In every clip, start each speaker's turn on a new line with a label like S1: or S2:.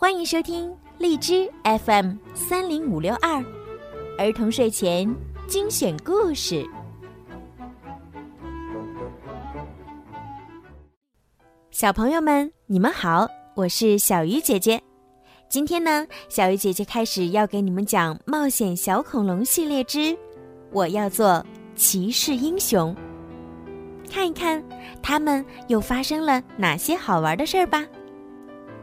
S1: 欢迎收听荔枝 FM 三零五六二儿童睡前精选故事。小朋友们，你们好，我是小鱼姐姐。今天呢，小鱼姐姐开始要给你们讲《冒险小恐龙》系列之“我要做骑士英雄”。看一看他们又发生了哪些好玩的事儿吧。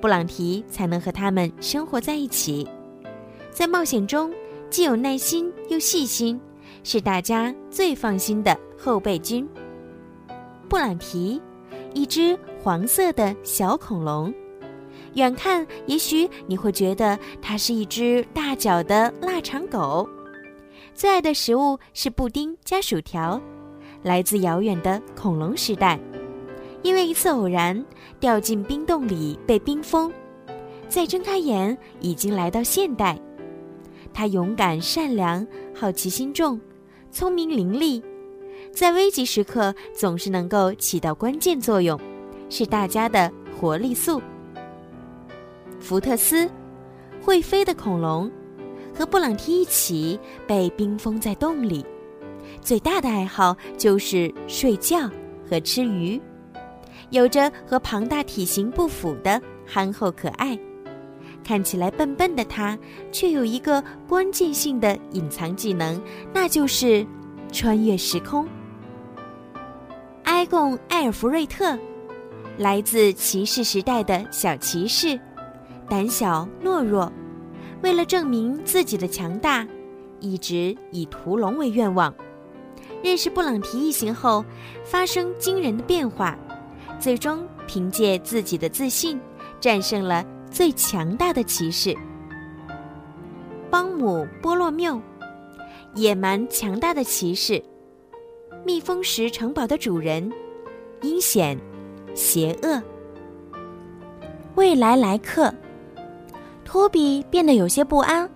S1: 布朗提才能和他们生活在一起，在冒险中既有耐心又细心，是大家最放心的后备军。布朗提，一只黄色的小恐龙，远看也许你会觉得它是一只大脚的腊肠狗，最爱的食物是布丁加薯条，来自遥远的恐龙时代。因为一次偶然掉进冰洞里被冰封，再睁开眼已经来到现代。他勇敢善良，好奇心重，聪明伶俐，在危急时刻总是能够起到关键作用，是大家的活力素。福特斯，会飞的恐龙，和布朗提一起被冰封在洞里，最大的爱好就是睡觉和吃鱼。有着和庞大体型不符的憨厚可爱，看起来笨笨的他，却有一个关键性的隐藏技能，那就是穿越时空。埃贡·埃尔弗瑞特，来自骑士时代的小骑士，胆小懦弱，为了证明自己的强大，一直以屠龙为愿望。认识布朗提一行后，发生惊人的变化。最终凭借自己的自信，战胜了最强大的骑士邦姆波洛缪，野蛮强大的骑士，蜜蜂石城堡的主人，阴险，邪恶。未来来客，托比变得有些不安，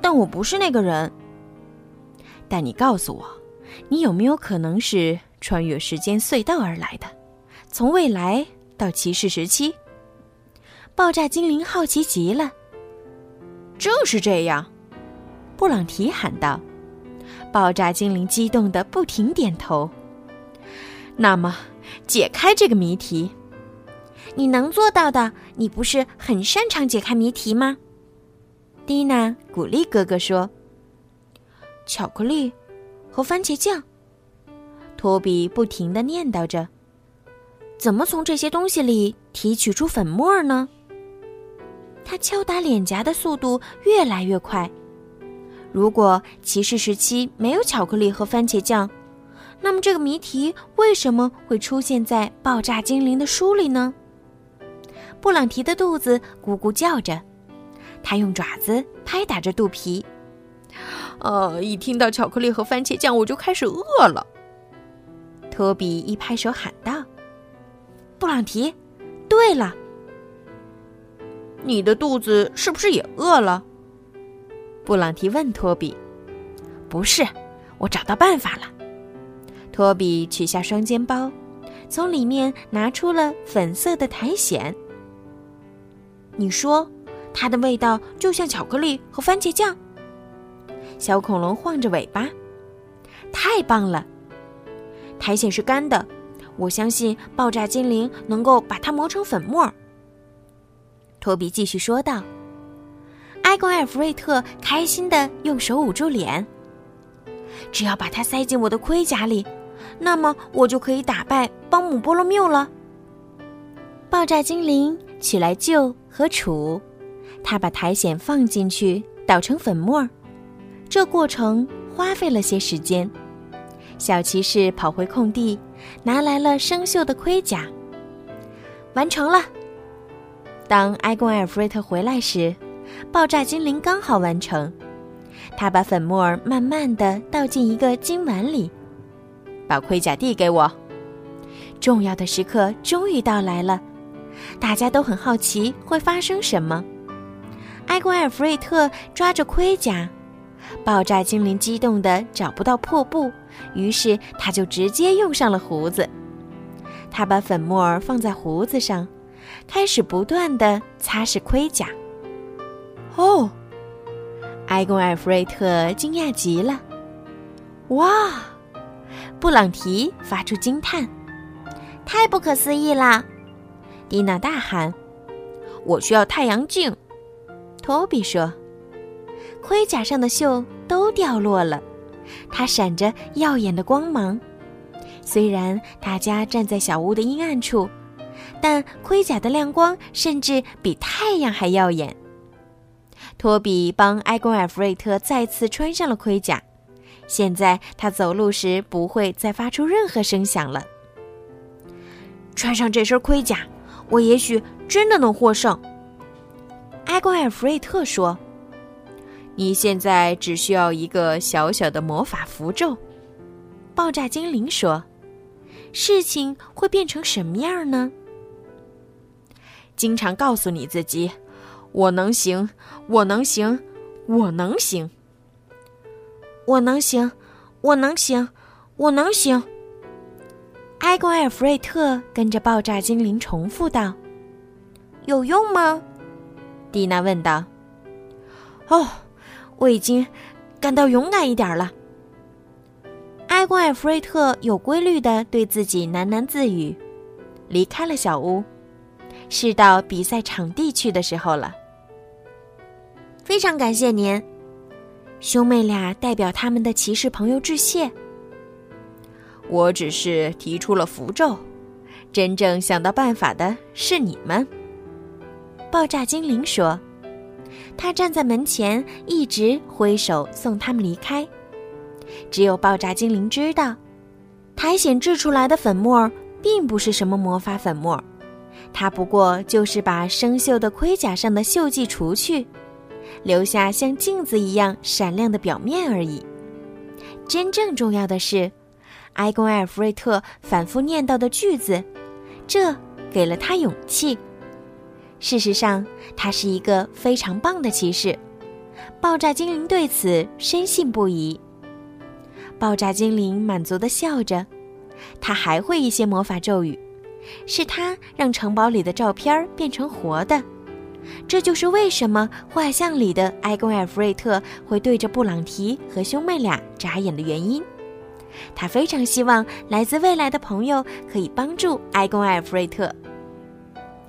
S1: 但我不是那个人。
S2: 但你告诉我，你有没有可能是穿越时间隧道而来的？从未来到骑士时期，
S1: 爆炸精灵好奇极了。
S2: 正是这样，布朗提喊道。爆炸精灵激动的不停点头。那么，解开这个谜题，
S1: 你能做到的。你不是很擅长解开谜题吗？蒂娜鼓励哥哥说。
S2: 巧克力和番茄酱，托比不停的念叨着。
S1: 怎么从这些东西里提取出粉末呢？他敲打脸颊的速度越来越快。如果骑士时期没有巧克力和番茄酱，那么这个谜题为什么会出现在爆炸精灵的书里呢？布朗提的肚子咕咕叫着，他用爪子拍打着肚皮。
S2: 呃，一听到巧克力和番茄酱，我就开始饿了。
S1: 托比一拍手喊道。布朗提，对了，
S2: 你的肚子是不是也饿了？
S1: 布朗提问托比。
S2: 不是，我找到办法了。
S1: 托比取下双肩包，从里面拿出了粉色的苔藓。你说，它的味道就像巧克力和番茄酱？小恐龙晃着尾巴。太棒了，苔藓是干的。我相信爆炸精灵能够把它磨成粉末。托比继续说道：“
S2: 埃格·艾弗瑞特开心的用手捂住脸。只要把它塞进我的盔甲里，那么我就可以打败邦姆波罗缪了。爆炸精灵取来臼和杵，他把苔藓放进去，捣成粉末。这过程花费了些时间。小骑士跑回空地，拿来了生锈的盔甲。完成了。当埃贡·艾弗瑞特回来时，爆炸精灵刚好完成。他把粉末儿慢慢的倒进一个金碗里，把盔甲递给我。重要的时刻终于到来了，大家都很好奇会发生什么。埃贡·艾弗瑞特抓着盔甲，爆炸精灵激动的找不到破布，于是他就直接用上了胡子。他把粉末放在胡子上，开始不断的擦拭盔甲。哦，埃贡·艾弗瑞特惊讶极了。哇！布朗提发出惊叹：“太不可思议啦！”蒂娜大喊：“我需要太阳镜。”托比说：“盔甲上的锈都掉落了，它闪着耀眼的光芒。”虽然大家站在小屋的阴暗处，但盔甲的亮光甚至比太阳还耀眼。托比帮埃贡·尔弗瑞特再次穿上了盔甲，现在他走路时不会再发出任何声响了。穿上这身盔甲，我也许真的能获胜。埃贡·尔弗瑞特说：“你现在只需要一个小小的魔法符咒。”爆炸精灵说。事情会变成什么样呢？经常告诉你自己：“我能行，我能行，我能行，我能行，我能行，我能行。”埃贡·艾弗瑞特跟着爆炸精灵重复道：“有用吗？”蒂娜问道。“哦，我已经感到勇敢一点了。”埃贡·艾弗瑞特有规律地对自己喃喃自语，离开了小屋，是到比赛场地去的时候了。非常感谢您，兄妹俩代表他们的骑士朋友致谢。我只是提出了符咒，真正想到办法的是你们。爆炸精灵说，他站在门前，一直挥手送他们离开。只有爆炸精灵知道，苔藓制出来的粉末并不是什么魔法粉末，它不过就是把生锈的盔甲上的锈迹除去，留下像镜子一样闪亮的表面而已。真正重要的是，埃贡·艾尔弗瑞特反复念叨的句子，这给了他勇气。事实上，他是一个非常棒的骑士。爆炸精灵对此深信不疑。爆炸精灵满足的笑着，他还会一些魔法咒语，是他让城堡里的照片变成活的。这就是为什么画像里的埃贡·艾弗瑞特会对着布朗提和兄妹俩眨眼的原因。他非常希望来自未来的朋友可以帮助埃贡·艾弗瑞特。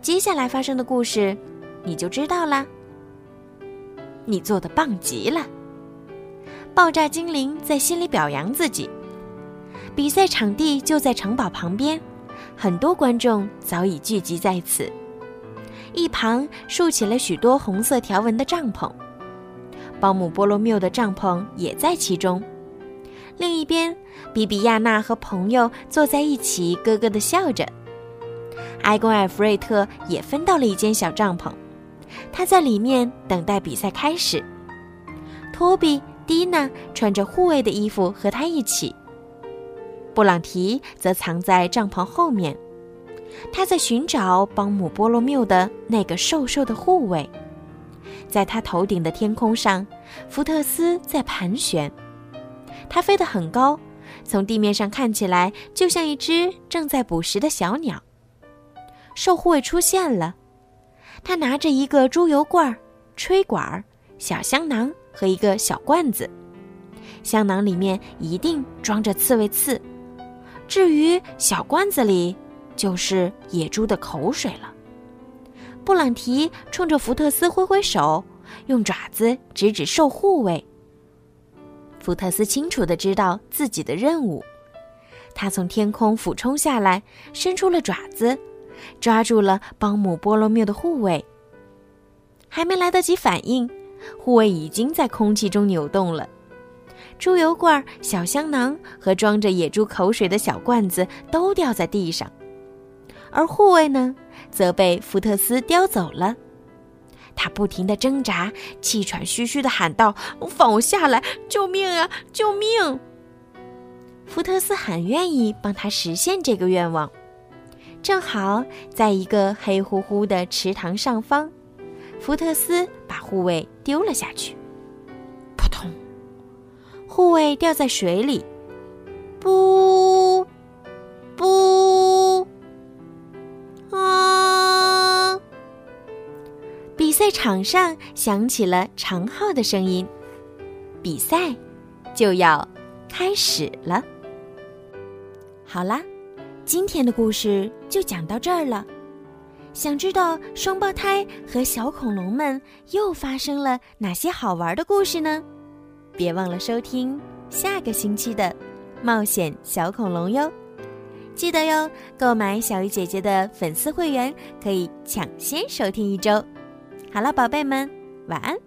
S2: 接下来发生的故事，你就知道啦。你做的棒极了。爆炸精灵在心里表扬自己。比赛场地就在城堡旁边，很多观众早已聚集在此。一旁竖起了许多红色条纹的帐篷，保姆波罗缪的帐篷也在其中。另一边，比比亚娜和朋友坐在一起，咯咯地笑着。埃贡·艾弗瑞特也分到了一间小帐篷，他在里面等待比赛开始。托比。蒂娜穿着护卫的衣服和他一起。布朗提则藏在帐篷后面，他在寻找邦姆波罗缪的那个瘦瘦的护卫。在他头顶的天空上，福特斯在盘旋，它飞得很高，从地面上看起来就像一只正在捕食的小鸟。瘦护卫出现了，他拿着一个猪油罐、吹管、小香囊。和一个小罐子，香囊里面一定装着刺猬刺，至于小罐子里，就是野猪的口水了。布朗提冲着福特斯挥挥手，
S1: 用爪子指指受护卫。福特斯清楚的知道自己的任务，他从天空俯冲下来，伸出了爪子，抓住了邦姆波罗缪的护卫。还没来得及反应，护卫已经在空气中扭动了。猪油罐、小香囊和装着野猪口水的小罐子都掉在地上，而护卫呢，则被福特斯叼走了。他不停地挣扎，气喘吁吁地喊道：“放我下来！救命啊！救命！”福特斯很愿意帮他实现这个愿望。正好在一个黑乎乎的池塘上方，福特斯把护卫丢了下去，扑通。护卫掉在水里，不，不，啊！比赛场上响起了长号的声音，比赛就要开始了。好啦，今天的故事就讲到这儿了。想知道双胞胎和小恐龙们又发生了哪些好玩的故事呢？别忘了收听下个星期的《冒险小恐龙》哟！记得哟，购买小鱼姐姐的粉丝会员可以抢先收听一周。好了，宝贝们，晚安。